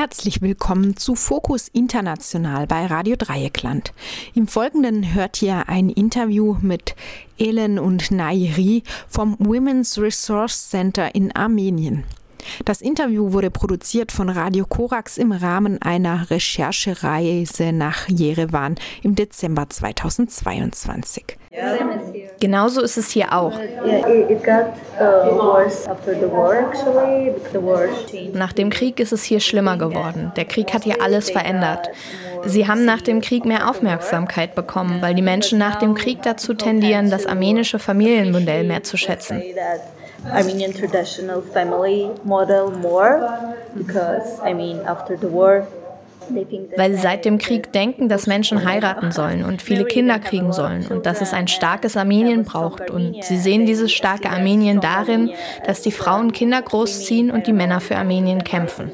Herzlich willkommen zu Fokus International bei Radio Dreieckland. Im Folgenden hört ihr ein Interview mit Elen und Nairi vom Women's Resource Center in Armenien. Das Interview wurde produziert von Radio Korax im Rahmen einer Recherchereise nach Jerewan im Dezember 2022. Genauso ist es hier auch. Nach dem Krieg ist es hier schlimmer geworden. Der Krieg hat hier alles verändert. Sie haben nach dem Krieg mehr Aufmerksamkeit bekommen, weil die Menschen nach dem Krieg dazu tendieren, das armenische Familienmodell mehr zu schätzen. Armenian traditional family model more because I mean after the war weil sie seit dem Krieg denken, dass Menschen heiraten sollen und viele Kinder kriegen sollen und dass es ein starkes Armenien braucht. Und sie sehen dieses starke Armenien darin, dass die Frauen Kinder großziehen und die Männer für Armenien kämpfen.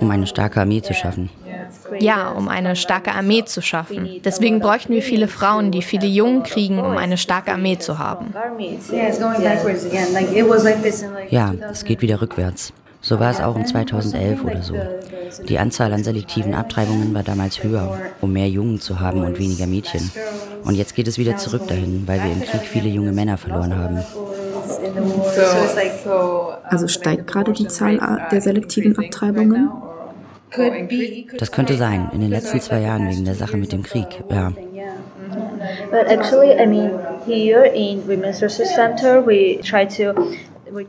Um eine starke Armee zu schaffen. Ja, um eine starke Armee zu schaffen. Deswegen bräuchten wir viele Frauen, die viele Jungen kriegen, um eine starke Armee zu haben. Ja, es geht wieder rückwärts. So war es auch um 2011 oder so. Die Anzahl an selektiven Abtreibungen war damals höher, um mehr Jungen zu haben und weniger Mädchen. Und jetzt geht es wieder zurück dahin, weil wir im Krieg viele junge Männer verloren haben. Also steigt gerade die Zahl der selektiven Abtreibungen? Das könnte sein, in den letzten zwei Jahren wegen der Sache mit dem Krieg, ja. But actually, I mean, here in Women's Resource Center, we try to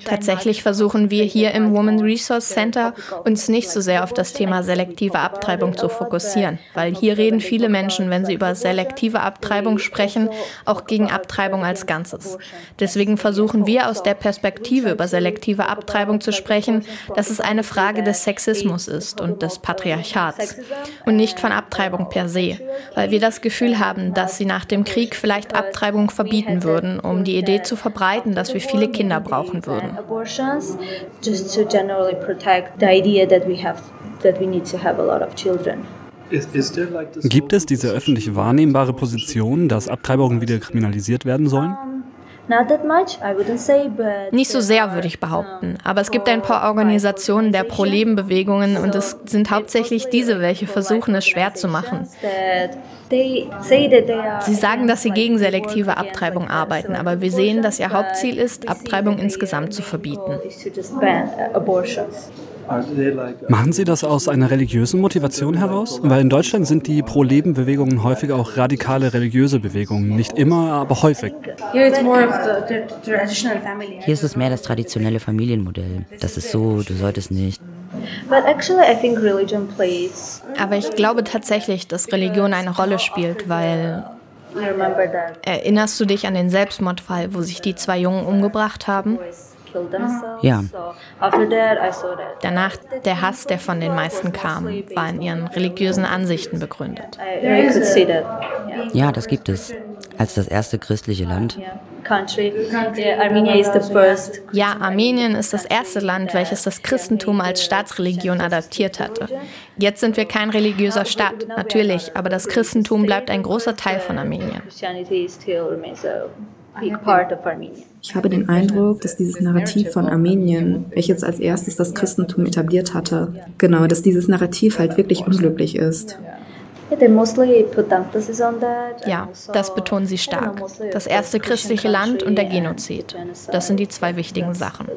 Tatsächlich versuchen wir hier im Women Resource Center uns nicht so sehr auf das Thema selektive Abtreibung zu fokussieren, weil hier reden viele Menschen, wenn sie über selektive Abtreibung sprechen, auch gegen Abtreibung als Ganzes. Deswegen versuchen wir aus der Perspektive über selektive Abtreibung zu sprechen, dass es eine Frage des Sexismus ist und des Patriarchats und nicht von Abtreibung per se, weil wir das Gefühl haben, dass sie nach dem Krieg vielleicht Abtreibung verbieten würden, um die Idee zu verbreiten, dass wir viele Kinder brauchen würden würden. Gibt es diese öffentlich wahrnehmbare Position, dass Abtreibungen wieder kriminalisiert werden sollen? Nicht so sehr, würde ich behaupten. Aber es gibt ein paar Organisationen der Pro-Leben-Bewegungen und es sind hauptsächlich diese, welche versuchen, es schwer zu machen. Sie sagen, dass sie gegen selektive Abtreibung arbeiten, aber wir sehen, dass ihr Hauptziel ist, Abtreibung insgesamt zu verbieten. Machen Sie das aus einer religiösen Motivation heraus? Weil in Deutschland sind die Pro-Leben-Bewegungen häufig auch radikale religiöse Bewegungen. Nicht immer, aber häufig. Hier ist es mehr das traditionelle Familienmodell. Das ist so, du solltest nicht. Aber ich glaube tatsächlich, dass Religion eine Rolle spielt, weil Erinnerst du dich an den Selbstmordfall, wo sich die zwei Jungen umgebracht haben? Ja. Danach der Hass, der von den meisten kam, war in ihren religiösen Ansichten begründet. Ja, das gibt es. Als das erste christliche Land. Ja, Armenien ist das erste Land, welches das Christentum als Staatsreligion adaptiert hatte. Jetzt sind wir kein religiöser Staat, natürlich, aber das Christentum bleibt ein großer Teil von Armenien. Ich habe den Eindruck, dass dieses Narrativ von Armenien, welches als erstes das Christentum etabliert hatte, genau, dass dieses Narrativ halt wirklich unglücklich ist. Ja, das betonen sie stark. Das erste christliche Land und der Genozid. Das sind die zwei wichtigen Sachen.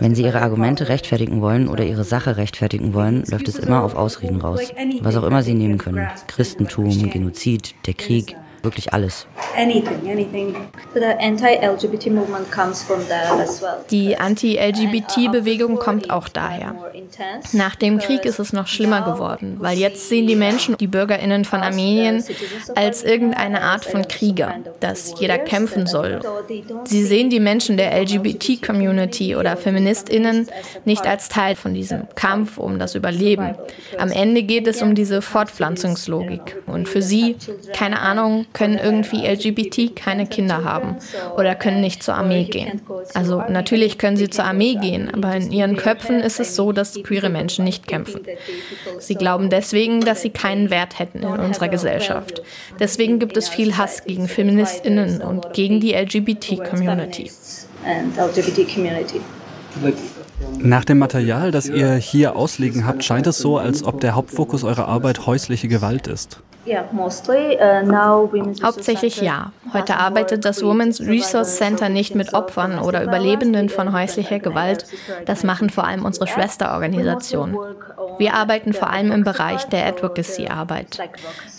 Wenn sie ihre Argumente rechtfertigen wollen oder ihre Sache rechtfertigen wollen, läuft es immer auf Ausreden raus. Was auch immer sie nehmen können. Christentum, Genozid, der Krieg wirklich alles. Die Anti-LGBT-Bewegung kommt auch daher. Nach dem Krieg ist es noch schlimmer geworden, weil jetzt sehen die Menschen, die Bürgerinnen von Armenien, als irgendeine Art von Krieger, dass jeder kämpfen soll. Sie sehen die Menschen der LGBT-Community oder Feministinnen nicht als Teil von diesem Kampf um das Überleben. Am Ende geht es um diese Fortpflanzungslogik. Und für sie, keine Ahnung, können irgendwie LGBT keine Kinder haben oder können nicht zur Armee gehen. Also natürlich können sie zur Armee gehen, aber in ihren Köpfen ist es so, dass queere Menschen nicht kämpfen. Sie glauben deswegen, dass sie keinen Wert hätten in unserer Gesellschaft. Deswegen gibt es viel Hass gegen Feministinnen und gegen die LGBT-Community. Nach dem Material, das ihr hier auslegen habt, scheint es so, als ob der Hauptfokus eurer Arbeit häusliche Gewalt ist. Uh, Hauptsächlich ja. Heute arbeitet das Women's Resource Center nicht mit Opfern oder Überlebenden von häuslicher Gewalt. Das machen vor allem unsere Schwesterorganisationen. Wir arbeiten vor allem im Bereich der Advocacy-Arbeit.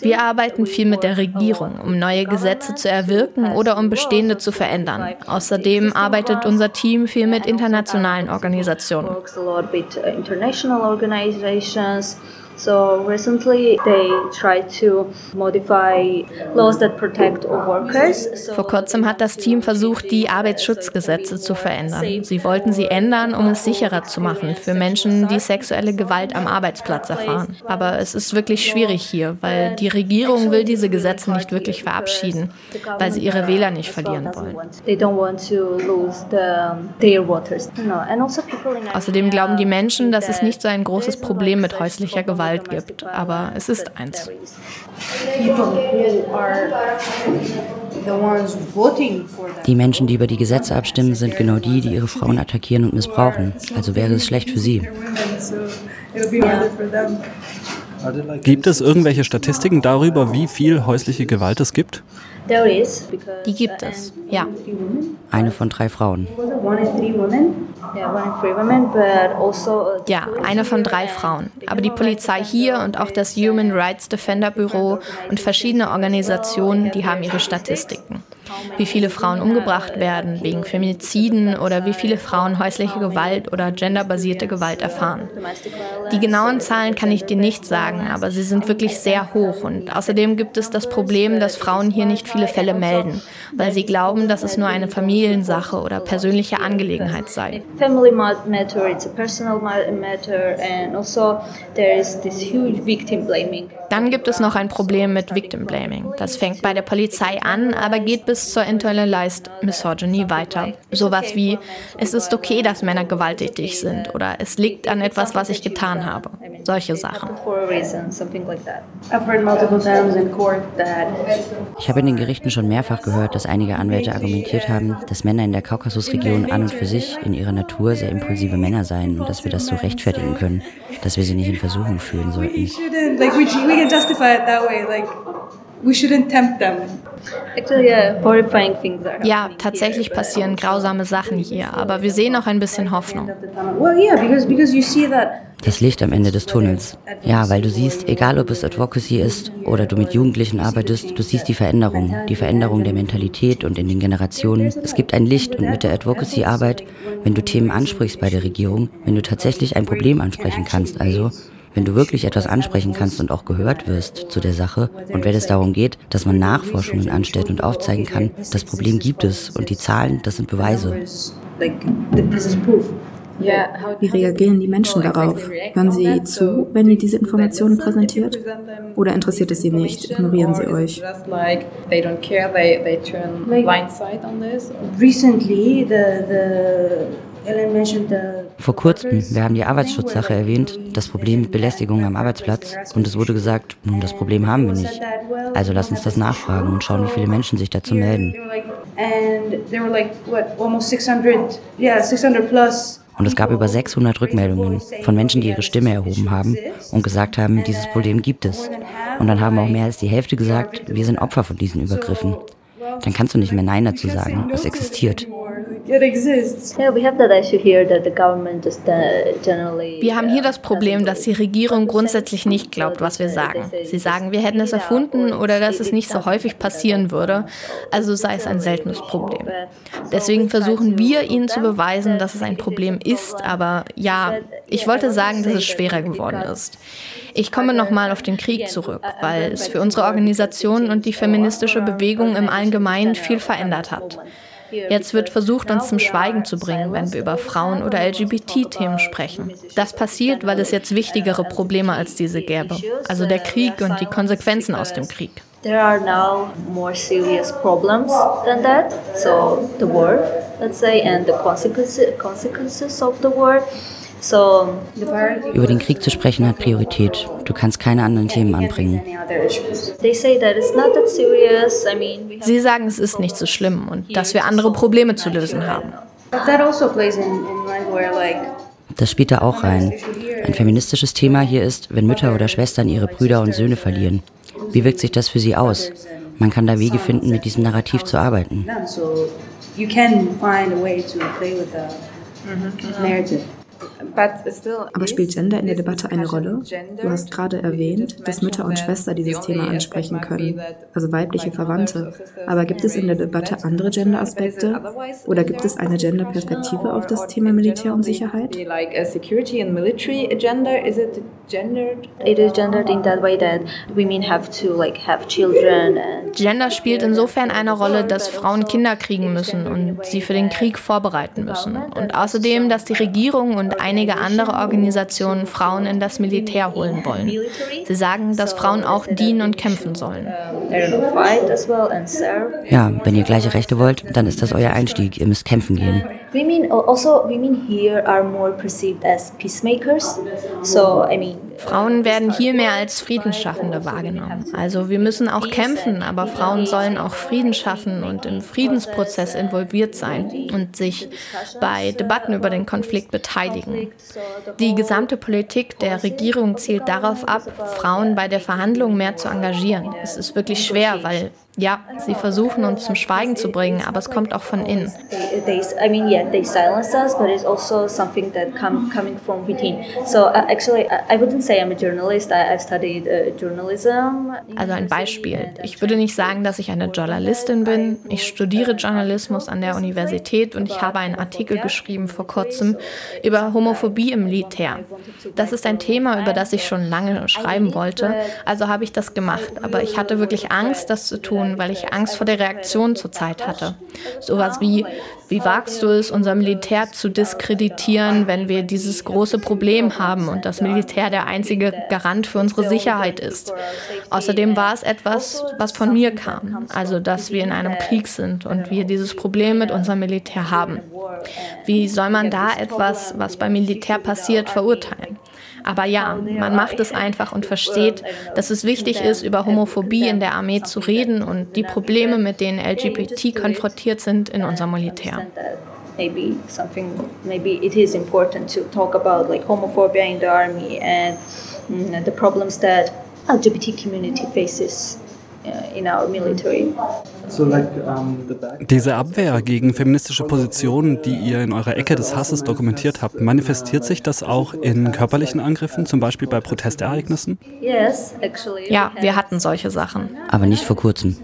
Wir arbeiten viel mit der Regierung, um neue Gesetze zu erwirken oder um bestehende zu verändern. Außerdem arbeitet unser Team viel mit internationalen Organisationen. So recently they tried to Vor kurzem hat das Team versucht, die Arbeitsschutzgesetze zu verändern. Sie wollten sie ändern, um es sicherer zu machen für Menschen, die sexuelle Gewalt am Arbeitsplatz erfahren. Aber es ist wirklich schwierig hier, weil die Regierung will diese Gesetze nicht wirklich verabschieden, weil sie ihre Wähler nicht verlieren wollen. Also Außerdem glauben die Menschen, dass es nicht so ein großes Problem mit häuslicher Gewalt gibt, aber es ist eins. Die Menschen, die über die Gesetze abstimmen, sind genau die, die ihre Frauen attackieren und missbrauchen. Also wäre es schlecht für sie. Gibt es irgendwelche Statistiken darüber, wie viel häusliche Gewalt es gibt? Die gibt es, ja. Eine von drei Frauen. Also, ja, eine von drei Frauen. Aber die Polizei hier und auch das Human Rights Defender Büro und verschiedene Organisationen, die haben ihre Statistiken wie viele Frauen umgebracht werden wegen Femiziden oder wie viele Frauen häusliche Gewalt oder genderbasierte Gewalt erfahren. Die genauen Zahlen kann ich dir nicht sagen, aber sie sind wirklich sehr hoch und außerdem gibt es das Problem, dass Frauen hier nicht viele Fälle melden, weil sie glauben, dass es nur eine Familiensache oder persönliche Angelegenheit sei. Family matter, it's a personal matter and also there is this huge victim blaming. Dann gibt es noch ein Problem mit Victim Blaming. Das fängt bei der Polizei an, aber geht bis zur Internalized Misogyny weiter. Sowas wie, es ist okay, dass Männer gewalttätig sind oder es liegt an etwas, was ich getan habe. Solche Sachen. Ich habe in den Gerichten schon mehrfach gehört, dass einige Anwälte argumentiert haben, dass Männer in der Kaukasusregion an und für sich in ihrer Natur sehr impulsive Männer seien und dass wir das so rechtfertigen können, dass wir sie nicht in Versuchung führen sollten we shouldn't tempt them. Ja, tatsächlich passieren grausame Sachen hier, aber wir sehen auch ein bisschen Hoffnung. Das Licht am Ende des Tunnels. Ja, weil du siehst, egal ob es Advocacy ist oder du mit Jugendlichen arbeitest, du siehst die Veränderung, die Veränderung der Mentalität und in den Generationen. Es gibt ein Licht und mit der Advocacy-Arbeit, wenn du Themen ansprichst bei der Regierung, wenn du tatsächlich ein Problem ansprechen kannst, also wenn du wirklich etwas ansprechen kannst und auch gehört wirst zu der Sache und wenn es darum geht, dass man Nachforschungen anstellt und aufzeigen kann, das Problem gibt es und die Zahlen, das sind Beweise. Wie reagieren die Menschen darauf? Hören sie zu, wenn ihr diese Informationen präsentiert? Oder interessiert es sie nicht? Ignorieren sie euch? Recently, the, the vor kurzem, wir haben die Arbeitsschutzsache erwähnt, das Problem mit Belästigung am Arbeitsplatz und es wurde gesagt, nun das Problem haben wir nicht. Also lass uns das nachfragen und schauen, wie viele Menschen sich dazu melden. Und es gab über 600 Rückmeldungen von Menschen, die ihre Stimme erhoben haben und gesagt haben, dieses Problem gibt es. Und dann haben auch mehr als die Hälfte gesagt, wir sind Opfer von diesen Übergriffen. Dann kannst du nicht mehr Nein dazu sagen, es existiert. Uh, wir haben hier das Problem, dass die Regierung grundsätzlich nicht glaubt, was wir sagen. Sie sagen, wir hätten es erfunden oder dass es nicht so häufig passieren würde, also sei es ein seltenes Problem. Deswegen versuchen wir ihnen zu beweisen, dass es ein Problem ist, aber ja, ich wollte sagen, dass es schwerer geworden ist. Ich komme nochmal auf den Krieg zurück, weil es für unsere Organisation und die feministische Bewegung im Allgemeinen viel verändert hat. Jetzt wird versucht, uns zum Schweigen zu bringen, wenn wir über Frauen- oder LGBT-Themen sprechen. Das passiert, weil es jetzt wichtigere Probleme als diese gäbe, also der Krieg und die Konsequenzen aus dem Krieg. there are now more serious problems than that. So the war, let's say, and the consequences consequences of the war. Über den Krieg zu sprechen hat Priorität. Du kannst keine anderen Themen anbringen. Sie sagen, es ist nicht so schlimm und dass wir andere Probleme zu lösen haben. Also das spielt da auch rein. Ein feministisches Thema hier ist, wenn Mütter oder Schwestern ihre Brüder und Söhne verlieren. Wie wirkt sich das für sie aus? Man kann da Wege finden, mit diesem Narrativ zu arbeiten. You Aber spielt Gender in der Debatte eine Rolle? Du hast gerade erwähnt, dass Mütter und Schwester dieses Thema ansprechen können, also weibliche Verwandte. Aber gibt es in der Debatte andere Gender-Aspekte? Oder gibt es eine Gender-Perspektive auf das Thema Militär und Sicherheit? Gender spielt insofern eine Rolle, dass Frauen Kinder kriegen müssen und sie für den Krieg vorbereiten müssen. Und außerdem, dass die Regierung und einige andere Organisationen Frauen in das Militär holen wollen. Sie sagen, dass Frauen auch dienen und kämpfen sollen. Ja, wenn ihr gleiche Rechte wollt, dann ist das euer Einstieg. Ihr müsst kämpfen gehen. Women also women here are more perceived as peacemakers. So I mean Frauen werden hier mehr als Friedensschaffende wahrgenommen. Also wir müssen auch kämpfen, aber Frauen sollen auch Frieden schaffen und im Friedensprozess involviert sein und sich bei Debatten über den Konflikt beteiligen. Die gesamte Politik der Regierung zielt darauf ab, Frauen bei der Verhandlung mehr zu engagieren. Es ist wirklich schwer, weil ja, sie versuchen uns zum Schweigen zu bringen, aber es kommt auch von innen. I mean, yeah, they silence us, but it's also something that come, coming from within. So uh, actually, I wouldn't say I'm a journalist. I, I've studied uh, journalism. Also ein Beispiel. Ich würde nicht sagen, dass ich eine Journalistin bin. Ich studiere Journalismus an der Universität und ich habe einen Artikel geschrieben vor kurzem über Homophobie im Militär. Das ist ein Thema, über das ich schon lange schreiben wollte. Also habe ich das gemacht. Aber ich hatte wirklich Angst, das zu tun tun, weil ich Angst vor der Reaktion zurzeit hatte. Sowas wie, wie wagst du es, unser Militär zu diskreditieren, wenn wir dieses große Problem haben und das Militär der einzige Garant für unsere Sicherheit ist? Außerdem war es etwas, was von mir kam, also dass wir in einem Krieg sind und wir dieses Problem mit unserem Militär haben. Wie soll man da etwas, was beim Militär passiert, verurteilen? Aber ja, man macht es einfach und versteht, dass es wichtig ist, über Homophobie in der Armee zu reden und die Probleme, mit denen LGBT konfrontiert sind in unserem Militär. Maybe something, maybe it is important to talk about like homophobia in the army and mm, the problems that LGBT community faces uh, in our military. Diese Abwehr gegen feministische Positionen, die ihr in eurer Ecke des Hasses dokumentiert habt, manifestiert sich das auch in körperlichen Angriffen, zum Beispiel bei Protestereignissen? Ja, wir hatten solche Sachen. Aber nicht vor kurzem.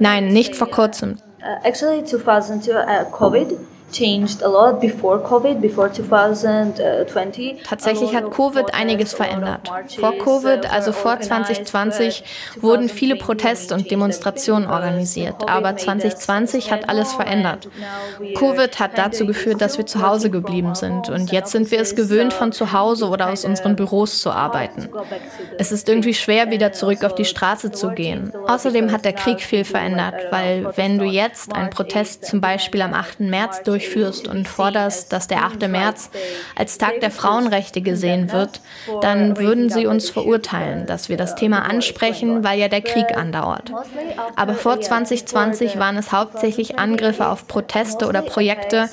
Nein, nicht vor kurzem. Uh, actually, 2002, uh, COVID changed a lot before COVID, before 2020. Tatsächlich hat Covid einiges verändert. Vor Covid, also vor 2020, wurden viele Proteste und Demonstrationen organisiert, aber 2020 hat alles verändert. Covid hat dazu geführt, dass wir zu Hause geblieben sind und jetzt sind wir es gewöhnt, von zu Hause oder aus unseren Büros zu arbeiten. Es ist irgendwie schwer, wieder zurück auf die Straße zu gehen. Außerdem hat der Krieg viel verändert, weil wenn du jetzt einen Protest zum Beispiel am 8. März durch durchführst und forderst, dass der 8. März als Tag der Frauenrechte gesehen wird, dann würden sie uns verurteilen, dass wir das Thema ansprechen, weil ja der Krieg andauert. Aber vor 2020 waren es hauptsächlich Angriffe auf Proteste oder Projekte,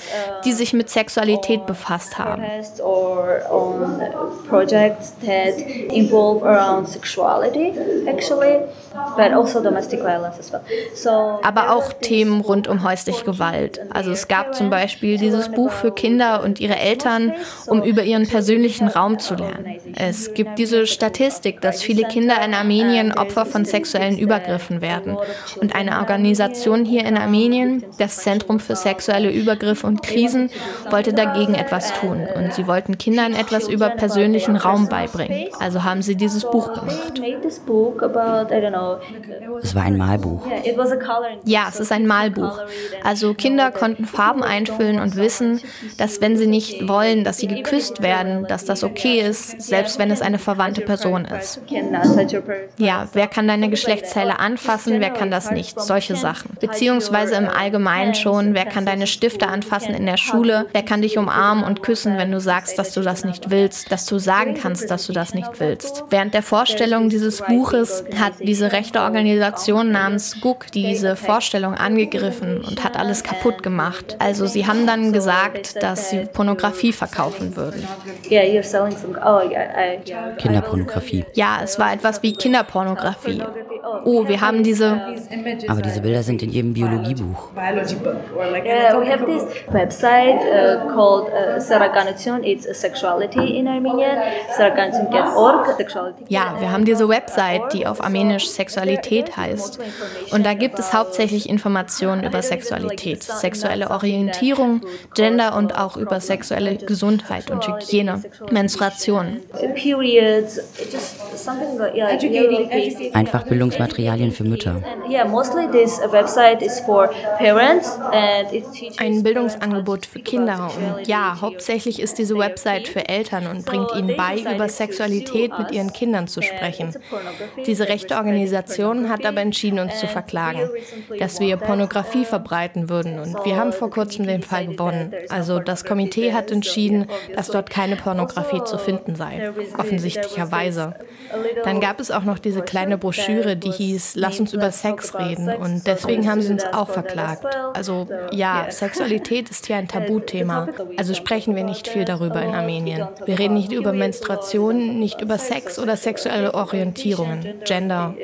die sich mit Sexualität befasst haben. Aber auch Themen rund um häusliche Gewalt. Also es gab zum Beispiel Beispiel dieses Buch für Kinder und ihre Eltern, um über ihren persönlichen Raum zu lernen. Es gibt diese Statistik, dass viele Kinder in Armenien Opfer von sexuellen Übergriffen werden. Und eine Organisation hier in Armenien, das Zentrum für sexuelle Übergriffe und Krisen, wollte dagegen etwas tun. Und sie wollten Kindern etwas über persönlichen Raum beibringen. Also haben sie dieses Buch gemacht. Es war ein Malbuch. Ja, es ist ein Malbuch. Also Kinder konnten Farben einfüllen und wissen, dass wenn sie nicht wollen, dass sie geküsst werden, dass das okay ist, selbst wenn es eine verwandte Person ist. Ja, wer kann deine Geschlechtsteile anfassen, wer kann das nicht? Solche Sachen. Beziehungsweise im Allgemeinen schon, wer kann deine Stifte anfassen in der Schule, wer kann dich umarmen und küssen, wenn du sagst, dass du das nicht willst, dass du sagen kannst, dass du das nicht willst. Während der Vorstellung dieses Buches hat diese rechte Organisation namens GUK diese Vorstellung angegriffen und hat alles kaputt gemacht. Also sie haben dann gesagt, dass sie Pornografie verkaufen würden. Kinderpornografie. Ja, es war etwas wie Kinderpornografie. Oh, wir haben diese. Aber diese Bilder sind in jedem Biologiebuch. Yeah, we have this website uh, called uh, Saraganation. It's sexuality in Armenian. Saraganation.org. Ja, wir haben diese Website, die auf Armenisch Sexualität heißt. Und da gibt es hauptsächlich Informationen über Sexualität, sexuelle Orientierung, Gender und auch über sexuelle Gesundheit und Hygiene, Menstruation. Einfach Bildungsmaterialien für Mütter. Ein Bildungsangebot für Kinder. Und ja, hauptsächlich ist diese Website für Eltern und bringt ihnen bei, über Sexualität mit ihren Kindern zu sprechen. Diese rechte Organisation hat aber entschieden, uns zu verklagen, dass wir Pornografie verbreiten würden. Und wir haben vor kurzem den Fall gewonnen. Also das Komitee hat entschieden, dass dort keine Pornografie zu finden sei, offensichtlicherweise. Dann gab es auch noch diese kleine Broschüre, die hieß Lass uns über Sex reden. Und deswegen haben sie uns auch verklagt. Also ja, Sexualität ist hier ein Tabuthema. Also sprechen wir nicht viel darüber in Armenien. Wir reden nicht über Menstruation, nicht über Sex oder sexuelle Orientierungen, Gender.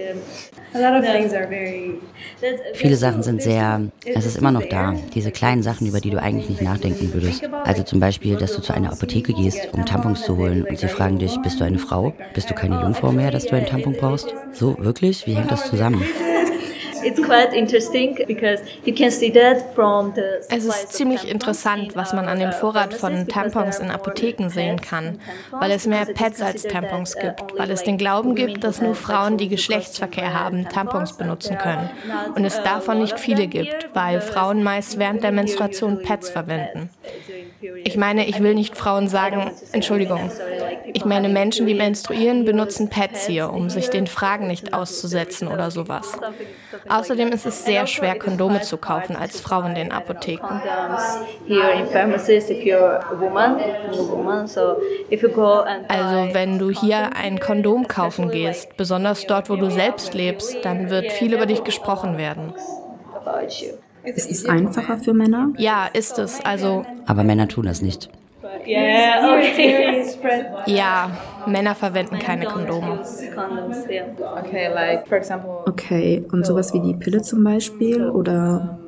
Viele Sachen sind sehr, es ist immer noch da, diese kleinen Sachen, über die du eigentlich nicht nachdenken würdest. Also zum Beispiel, dass du zu einer Apotheke gehst, um Tampons zu holen und sie fragen dich, bist du eine Frau? Bist du keine Jungfrau mehr, dass du einen Tampon brauchst? So, wirklich? Wie hängt das zusammen? Es ist ziemlich interessant, was man an dem Vorrat von Tampons in Apotheken sehen kann, weil es mehr Pads als Tampons gibt, weil es den Glauben gibt, dass nur Frauen, die Geschlechtsverkehr haben, Tampons benutzen können und es davon nicht viele gibt, weil Frauen meist während der Menstruation Pads verwenden. Ich meine, ich will nicht Frauen sagen, Entschuldigung. Ich meine, Menschen, die menstruieren, benutzen Pads hier, um sich den Fragen nicht auszusetzen oder sowas. Außerdem ist es sehr schwer, Kondome zu kaufen als Frau in den Apotheken. Also wenn du hier ein Kondom kaufen gehst, besonders dort, wo du selbst lebst, dann wird viel über dich gesprochen werden. Ist es einfacher für Männer? Ja, ist es. Also. Aber Männer tun das nicht. Ja, Männer verwenden keine Kondome. Okay, und sowas wie die Pille zum Beispiel oder?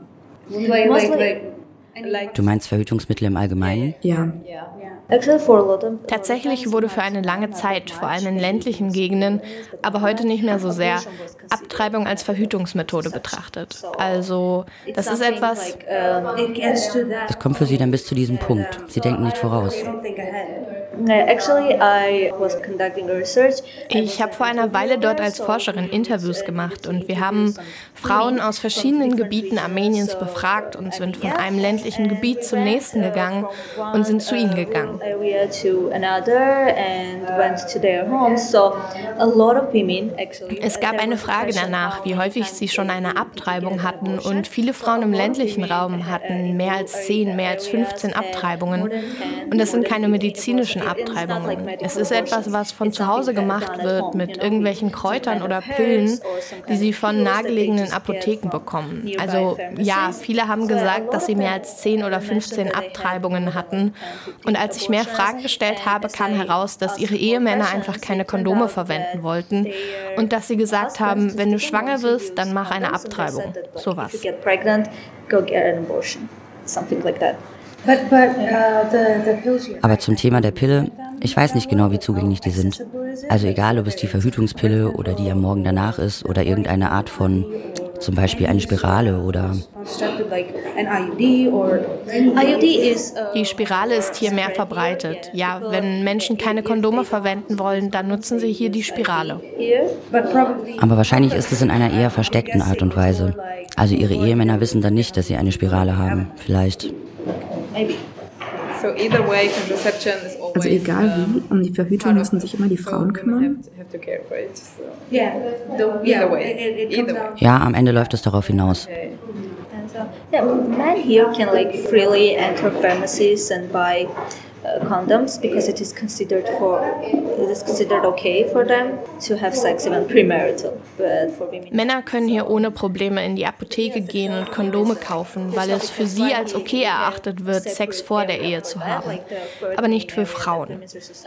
Du meinst Verhütungsmittel im Allgemeinen? Ja. Tatsächlich wurde für eine lange Zeit, vor allem in ländlichen Gegenden, aber heute nicht mehr so sehr, Abtreibung als Verhütungsmethode betrachtet. Also das ist etwas... Es kommt für Sie dann bis zu diesem Punkt. Sie denken nicht voraus. Ich habe vor einer Weile dort als Forscherin Interviews gemacht und wir haben Frauen aus verschiedenen Gebieten Armeniens befragt und sind von einem ländlichen Gebiet zum nächsten gegangen und sind zu ihnen gegangen. Es gab eine Frage danach, wie häufig sie schon eine Abtreibung hatten. und viele Frauen im ländlichen Raum hatten mehr als 10, mehr als 15 Abtreibungen. und das sind keine medizinischen Abtreibungen. Es ist etwas, was von zu Hause gemacht wird mit irgendwelchen Kräutern oder Pillen, die sie von nahegelegenen Apotheken bekommen. Also ja, viele haben gesagt, dass sie mehr als 10 oder 15 Abtreibungen hatten. Und als ich mehr Fragen gestellt habe, kam heraus, dass ihre Ehemänner einfach keine Kondome verwenden wollten und dass sie gesagt haben, wenn du schwanger wirst, dann mach eine Abtreibung. Sowas. Uh, Aber zum Thema der Pille, ich weiß nicht genau, wie zugänglich die sind. Also egal, ob es die Verhütungspille oder die am Morgen danach ist oder irgendeine Art von Zum Beispiel eine Spirale oder. Die Spirale ist hier mehr verbreitet. Ja, wenn Menschen keine Kondome verwenden wollen, dann nutzen sie hier die Spirale. Aber wahrscheinlich ist es in einer eher versteckten Art und Weise. Also ihre Ehemänner wissen dann nicht, dass sie eine Spirale haben. Vielleicht. Also egal wie, um die Verhütung müssen sich immer die Frauen kümmern? Ja, am Ende läuft es darauf hinaus. Yeah, men here can like freely enter pharmacies and buy condoms because it is considered for it is considered okay for them to have sex even premarital. But for women Männer können hier ohne Probleme in die Apotheke gehen und Kondome kaufen, weil es für sie als okay erachtet wird, Sex vor der Ehe zu haben. Aber nicht für Frauen.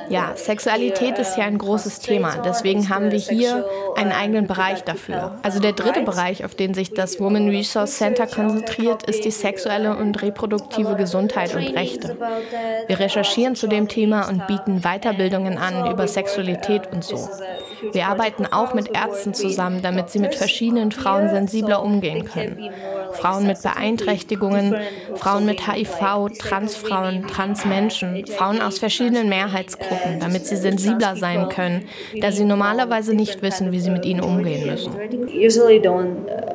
Ja, Sexualität ist ja ein großes Thema. Deswegen haben wir hier einen eigenen Bereich dafür. Also der dritte Bereich, auf den sich das Women Resource Center konzentriert, ist die sexuelle und reproduktive Gesundheit und Rechte. Wir recherchieren zu dem Thema und bieten Weiterbildungen an über Sexualität und so. Wir arbeiten auch mit Ärzten zusammen, damit sie mit verschiedenen Frauen sensibler umgehen können. Frauen mit Beeinträchtigungen, Frauen mit HIV, Transfrauen, Transmenschen, Frauen aus verschiedenen Mehrheitsgruppen, damit sie sensibler sein können, da sie normalerweise nicht wissen, wie sie mit ihnen umgehen müssen.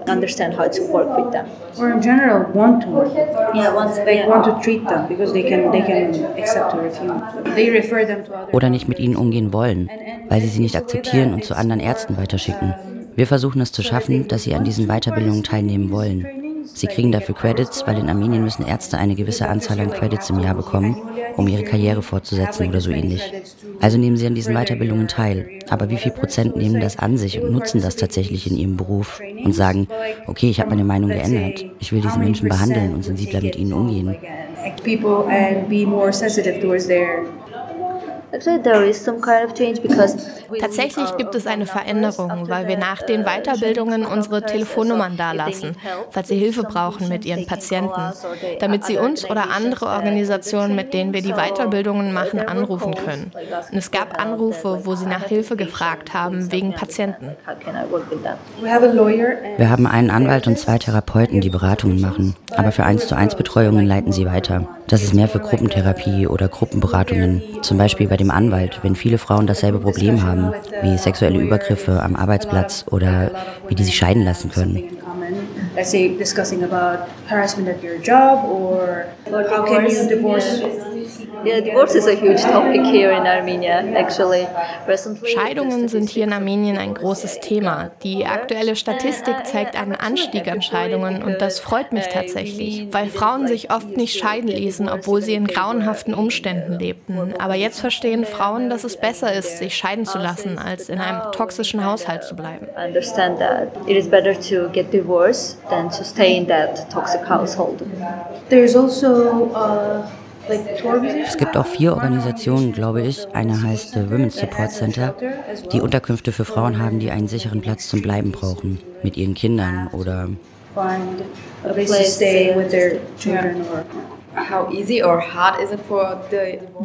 Understand how to work with them. or in general want to work. Yeah, once They yeah. want to treat them because they can they can accept or refuse. They refer them to other Oder nicht mit ihnen umgehen wollen, weil sie sie nicht akzeptieren und zu anderen Ärzten weiterschicken. Wir versuchen es zu schaffen, dass sie an diesen Weiterbildungen teilnehmen wollen. Sie kriegen dafür Credits, weil in Armenien müssen Ärzte eine gewisse Anzahl an Credits im Jahr bekommen, um ihre Karriere fortzusetzen oder so ähnlich. Also nehmen sie an diesen Weiterbildungen teil. Aber wie viel Prozent nehmen das an sich und nutzen das tatsächlich in ihrem Beruf und sagen, okay, ich habe meine Meinung geändert, ich will diese Menschen behandeln und sensibler mit ihnen umgehen. Tatsächlich gibt es eine Veränderung, weil wir nach den Weiterbildungen unsere Telefonnummern dalassen, falls sie Hilfe brauchen mit ihren Patienten, damit sie uns oder andere Organisationen, mit denen wir die Weiterbildungen machen, anrufen können. Und es gab Anrufe, wo sie nach Hilfe gefragt haben wegen Patienten. How can I work with them? we have a lawyer and Wir haben einen Anwalt und zwei Therapeuten, die Beratungen machen, aber für 1 zu 1 Betreuungen leiten sie weiter. Das ist mehr für Gruppentherapie oder Gruppenberatungen. Zum Beispiel bei dem Anwalt, wenn viele Frauen dasselbe Problem haben, wie sexuelle Übergriffe am Arbeitsplatz oder wie die sich scheiden lassen können. Let's say discussing about harassment at your job or how can you divorce Yeah, divorce is a huge topic here in Armenia. Actually, recently. Scheidungen sind hier in Armenien ein großes Thema. Die aktuelle Statistik zeigt einen Anstieg an Scheidungen und das freut mich tatsächlich, weil Frauen sich oft nicht scheiden ließen, obwohl sie in grauenhaften Umständen lebten. Aber jetzt verstehen Frauen, dass es besser ist, sich scheiden zu lassen, als in einem toxischen Haushalt zu bleiben. Understand that it is better to get divorced than to stay in that toxic household. There's also uh. Es gibt auch vier Organisationen, glaube ich. Eine heißt The Women's Support Center, die Unterkünfte für Frauen haben, die einen sicheren Platz zum Bleiben brauchen, mit ihren Kindern oder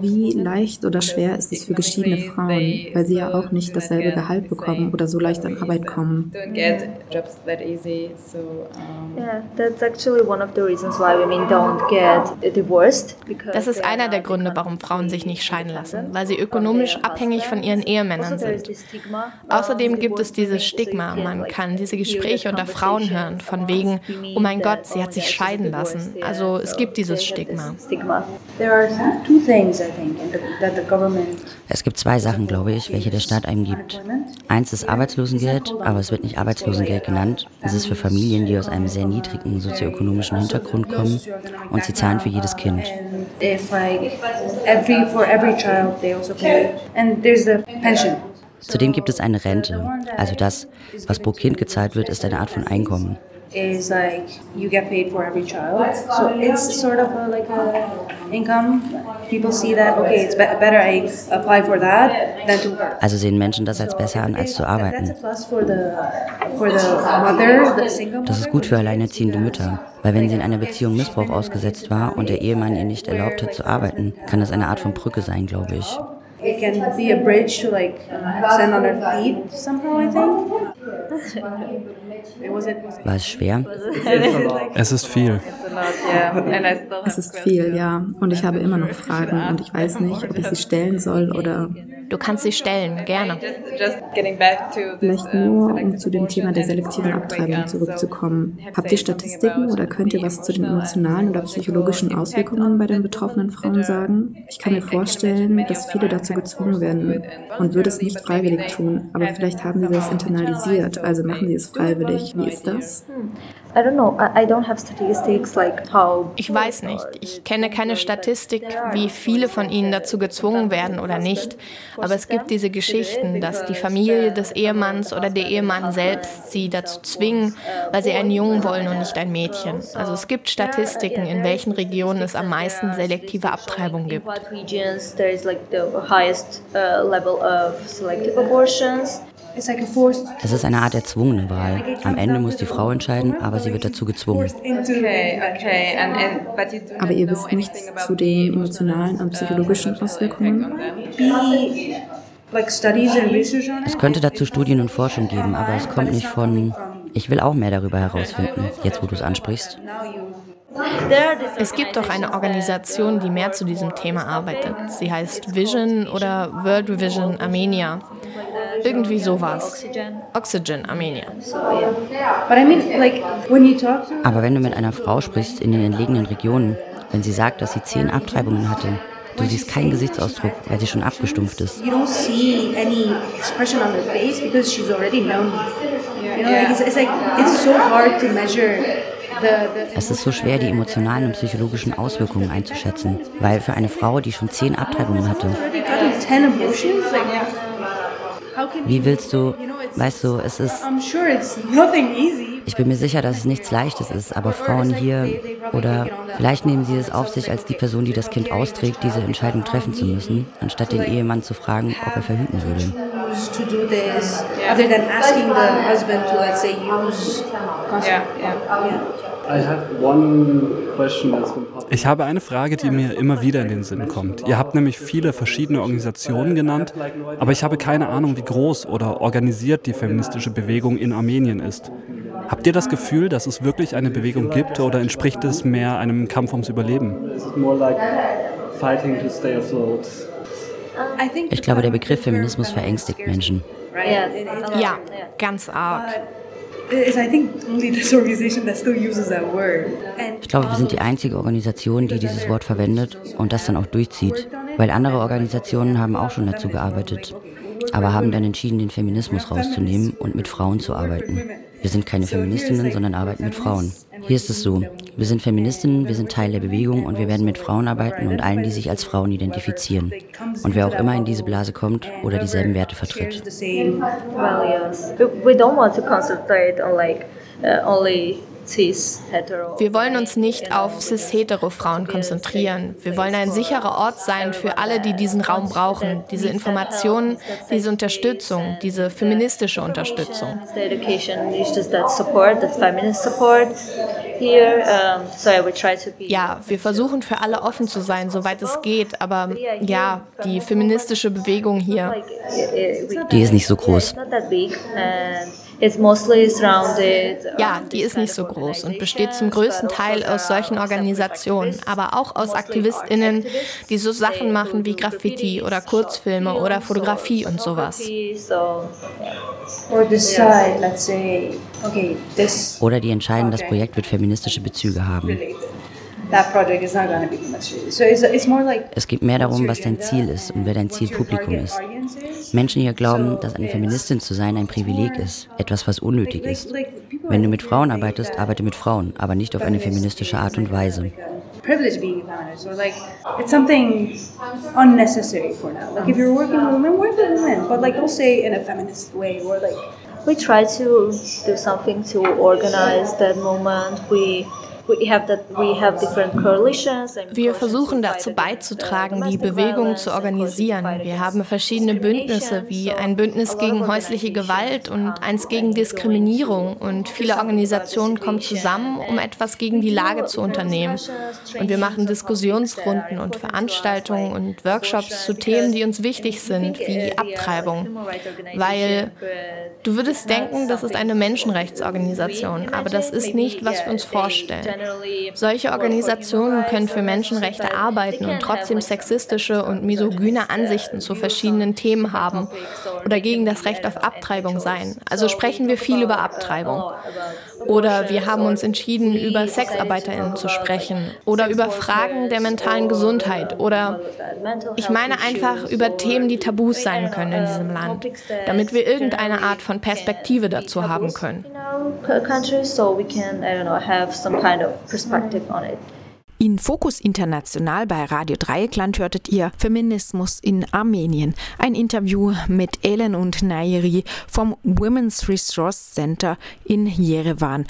Wie leicht oder schwer ist es für geschiedene Frauen, weil sie ja auch nicht dasselbe Gehalt bekommen oder so leicht an Arbeit kommen? don't get jobs that easy? So um, Yeah, that's actually one of the reasons why women don't get divorced. Because Das ist einer der not Gründe, warum Frauen sich nicht scheiden lassen, weil sie ökonomisch abhängig von ihren Ehemännern Also is sind. Außerdem gibt es dieses Stigma. Man kann diese Gespräche unter Frauen hören, von wegen, oh mein Gott, sie hat sich scheiden lassen. Also es gibt dieses Stigma. Stigma. there are two things I think in the, that the government Es gibt zwei Sachen, glaube ich, welche der Staat einem gibt. Eins ist Arbeitslosengeld, aber es wird nicht Arbeitslosengeld genannt. Es ist für Familien, die aus einem sehr niedrigen sozioökonomischen Hintergrund kommen und sie zahlen für jedes Kind. also. Zudem gibt es eine Rente. Also das, was pro Kind gezahlt wird, ist eine Art von Einkommen. Is like you get paid for every child. So it's sort of a, like a income. People see that okay, it's be better I apply for that than to work. Also sehen Menschen das als besser an, als zu arbeiten. Das ist gut für alleinerziehende Mütter, weil wenn sie in einer Beziehung Missbrauch ausgesetzt war und der Ehemann ihr nicht erlaubt hat zu arbeiten, kann das eine Art von Brücke sein, glaube ich. It can be a bridge to like stand on their feet somehow. I think. War es schwer? Es ist viel. Es ist viel, ja. Und ich habe immer noch Fragen und ich weiß nicht, ob ich sie stellen soll oder Du kannst sie stellen, gerne. Vielleicht nur, um zu dem Thema der selektiven Abtreibung zurückzukommen. Habt ihr Statistiken oder könnt ihr was zu den emotionalen oder psychologischen Auswirkungen bei den betroffenen Frauen sagen? Ich kann mir vorstellen, dass viele dazu gezwungen werden und würde es nicht freiwillig tun, aber vielleicht haben sie das internalisiert, also machen sie es freiwillig. Wie ist das? Ich weiß nicht. Ich kenne keine Statistik, wie viele von ihnen dazu gezwungen werden oder nicht. Aber es gibt diese Geschichten, dass die Familie des Ehemanns oder der Ehemann selbst sie dazu zwingen, weil sie einen Jungen wollen und nicht ein Mädchen. Also es gibt Statistiken, in welchen Regionen es am meisten selektive Abtreibung gibt. Es ist eine Art erzwungene Wahl. Am Ende muss die Frau entscheiden, aber sie wird dazu gezwungen. Aber ihr wisst nichts zu den emotionalen und psychologischen Auswirkungen? Es könnte dazu Studien und Forschung geben, aber es kommt nicht von, ich will auch mehr darüber herausfinden, jetzt wo du es ansprichst. Es gibt doch eine Organisation, die mehr zu diesem Thema arbeitet. Sie heißt Vision oder World Vision Armenia. Irgendwie sowas. Oxygen Armenia. Aber wenn du mit einer Frau sprichst in den entlegenen Regionen, wenn sie sagt, dass sie zehn Abtreibungen hatte, du siehst keinen Gesichtsausdruck, weil sie schon abgestumpft ist. You don't see any expression on her face because she's already known. You know, like it's, it's like it's so hard to measure es ist so schwer, die emotionalen und psychologischen Auswirkungen einzuschätzen, weil für eine Frau, die schon zehn Abtreibungen hatte, wie willst du, weißt du, es ist. Ich bin mir sicher, dass es nichts Leichtes ist, aber Frauen hier oder vielleicht nehmen sie es auf sich, als die Person, die das Kind austrägt, diese Entscheidung treffen zu müssen, anstatt den Ehemann zu fragen, ob er verhüten würde. Yeah, yeah. Ich habe eine Frage, die mir immer wieder in den Sinn kommt. Ihr habt nämlich viele verschiedene Organisationen genannt, aber ich habe keine Ahnung, wie groß oder organisiert die feministische Bewegung in Armenien ist. Habt ihr das Gefühl, dass es wirklich eine Bewegung gibt oder entspricht es mehr einem Kampf ums Überleben? Ich glaube, der Begriff Feminismus verängstigt Menschen. Ja, ganz arg. Ich glaube, wir sind die einzige Organisation, die dieses Wort verwendet und das dann auch durchzieht, weil andere Organisationen haben auch schon dazu gearbeitet, aber haben dann entschieden, den Feminismus rauszunehmen und mit Frauen zu arbeiten. Wir sind keine Feministinnen, sondern arbeiten mit Frauen. Hier ist es so, wir sind Feministinnen, wir sind Teil der Bewegung und wir werden mit Frauen arbeiten und allen, die sich als Frauen identifizieren. Und wer auch immer in diese Blase kommt oder dieselben Werte vertritt. We don't want to concentrate on like uh, only wir wollen uns nicht auf cis-hetero-Frauen konzentrieren. Wir wollen ein sicherer Ort sein für alle, die diesen Raum brauchen, diese Informationen, diese Unterstützung, diese feministische Unterstützung. Ja, wir versuchen für alle offen zu sein, soweit es geht, aber ja, die feministische Bewegung hier. Die ist nicht so groß. Ja, die ist nicht so groß und besteht zum größten Teil aus solchen Organisationen, aber auch aus AktivistInnen, die so Sachen machen wie Graffiti oder Kurzfilme oder Fotografie und sowas. Oder die entscheiden, das Projekt wird feministische Bezüge haben. Es geht mehr darum, was dein Ziel ist und wer dein Zielpublikum ist. Menschen hier glauben, dass eine Feministin zu sein ein Privileg ist, etwas, was unnötig ist. Wenn du mit Frauen arbeitest, arbeite mit Frauen, aber nicht auf eine feministische Art und Weise. privilege being feminist or like it's something unnecessary for now like if you're working with women work with women but like don't say in a feminist way or like we try to do something to organize that movement we Wir versuchen dazu beizutragen, die Bewegung zu organisieren. Wir haben verschiedene Bündnisse, wie ein Bündnis gegen häusliche Gewalt und eins gegen Diskriminierung. Und viele Organisationen kommen zusammen, um etwas gegen die Lage zu unternehmen. Und wir machen Diskussionsrunden und Veranstaltungen und Workshops zu Themen, die uns wichtig sind, wie Abtreibung. Weil du würdest denken, das ist eine Menschenrechtsorganisation, aber das ist nicht, was wir uns vorstellen. Solche Organisationen können für Menschenrechte arbeiten und trotzdem sexistische und misogyne Ansichten zu verschiedenen Themen haben oder gegen das Recht auf Abtreibung sein. Also sprechen wir viel über Abtreibung. Oder wir haben uns entschieden, über SexarbeiterInnen zu sprechen oder über Fragen der mentalen Gesundheit oder ich meine einfach über Themen, die Tabus sein können in diesem Land, damit wir irgendeine Art von Perspektive dazu haben können. In Fokus International bei Radio Dreieckland hörtet ihr Feminismus in Armenien. Ein Interview mit Ellen und Nairi vom Women's Resource Center in Jerewan.